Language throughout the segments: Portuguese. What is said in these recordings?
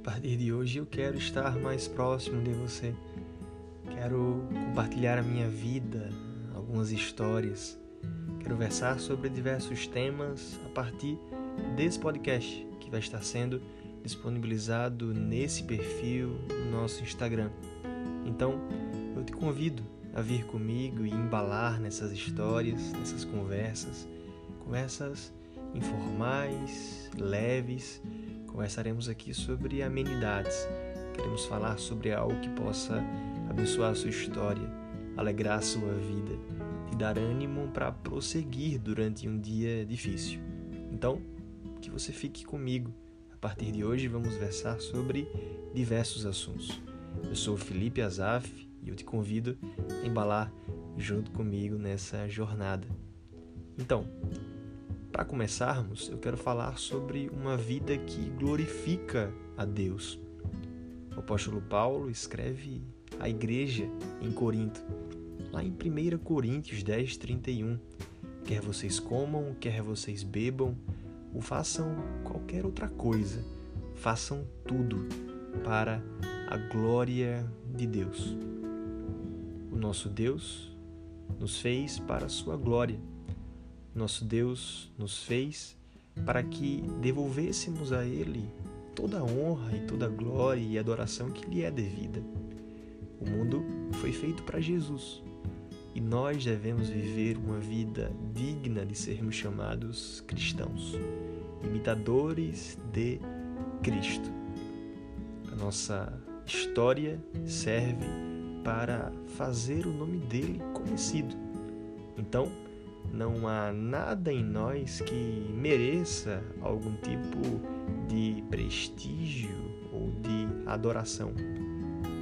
partir de hoje eu quero estar mais próximo de você. Quero compartilhar a minha vida, algumas histórias. Quero versar sobre diversos temas a partir desse podcast que vai estar sendo disponibilizado nesse perfil no nosso Instagram. Então, eu te convido a vir comigo e embalar nessas histórias, nessas conversas, conversas informais, leves Conversaremos aqui sobre amenidades. Queremos falar sobre algo que possa abençoar a sua história, alegrar a sua vida, te dar ânimo para prosseguir durante um dia difícil. Então, que você fique comigo. A partir de hoje vamos versar sobre diversos assuntos. Eu sou Felipe Azaf e eu te convido a embalar junto comigo nessa jornada. Então, para começarmos, eu quero falar sobre uma vida que glorifica a Deus. O apóstolo Paulo escreve à igreja em Corinto, lá em 1 Coríntios 10, 31. Quer vocês comam, quer vocês bebam, ou façam qualquer outra coisa, façam tudo para a glória de Deus. O nosso Deus nos fez para a sua glória nosso Deus nos fez para que devolvêssemos a Ele toda a honra e toda a glória e adoração que lhe é devida. O mundo foi feito para Jesus e nós devemos viver uma vida digna de sermos chamados cristãos, imitadores de Cristo. A nossa história serve para fazer o nome dele conhecido. Então, não há nada em nós que mereça algum tipo de prestígio ou de adoração.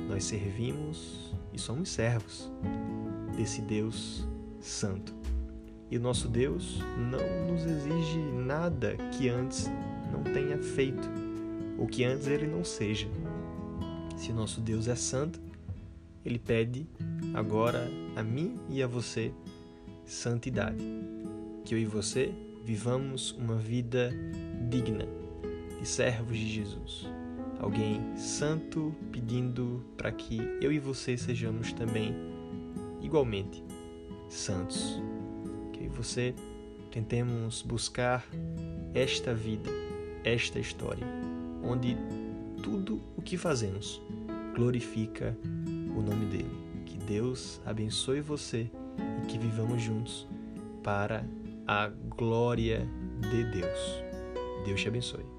Nós servimos e somos servos desse Deus Santo. E nosso Deus não nos exige nada que antes não tenha feito ou que antes ele não seja. Se nosso Deus é santo, ele pede agora a mim e a você santidade. Que eu e você vivamos uma vida digna de servos de Jesus. Alguém santo pedindo para que eu e você sejamos também igualmente santos. Que eu e você tentemos buscar esta vida, esta história, onde tudo o que fazemos glorifica o nome dele. Que Deus abençoe você e que vivamos juntos para a glória de Deus. Deus te abençoe.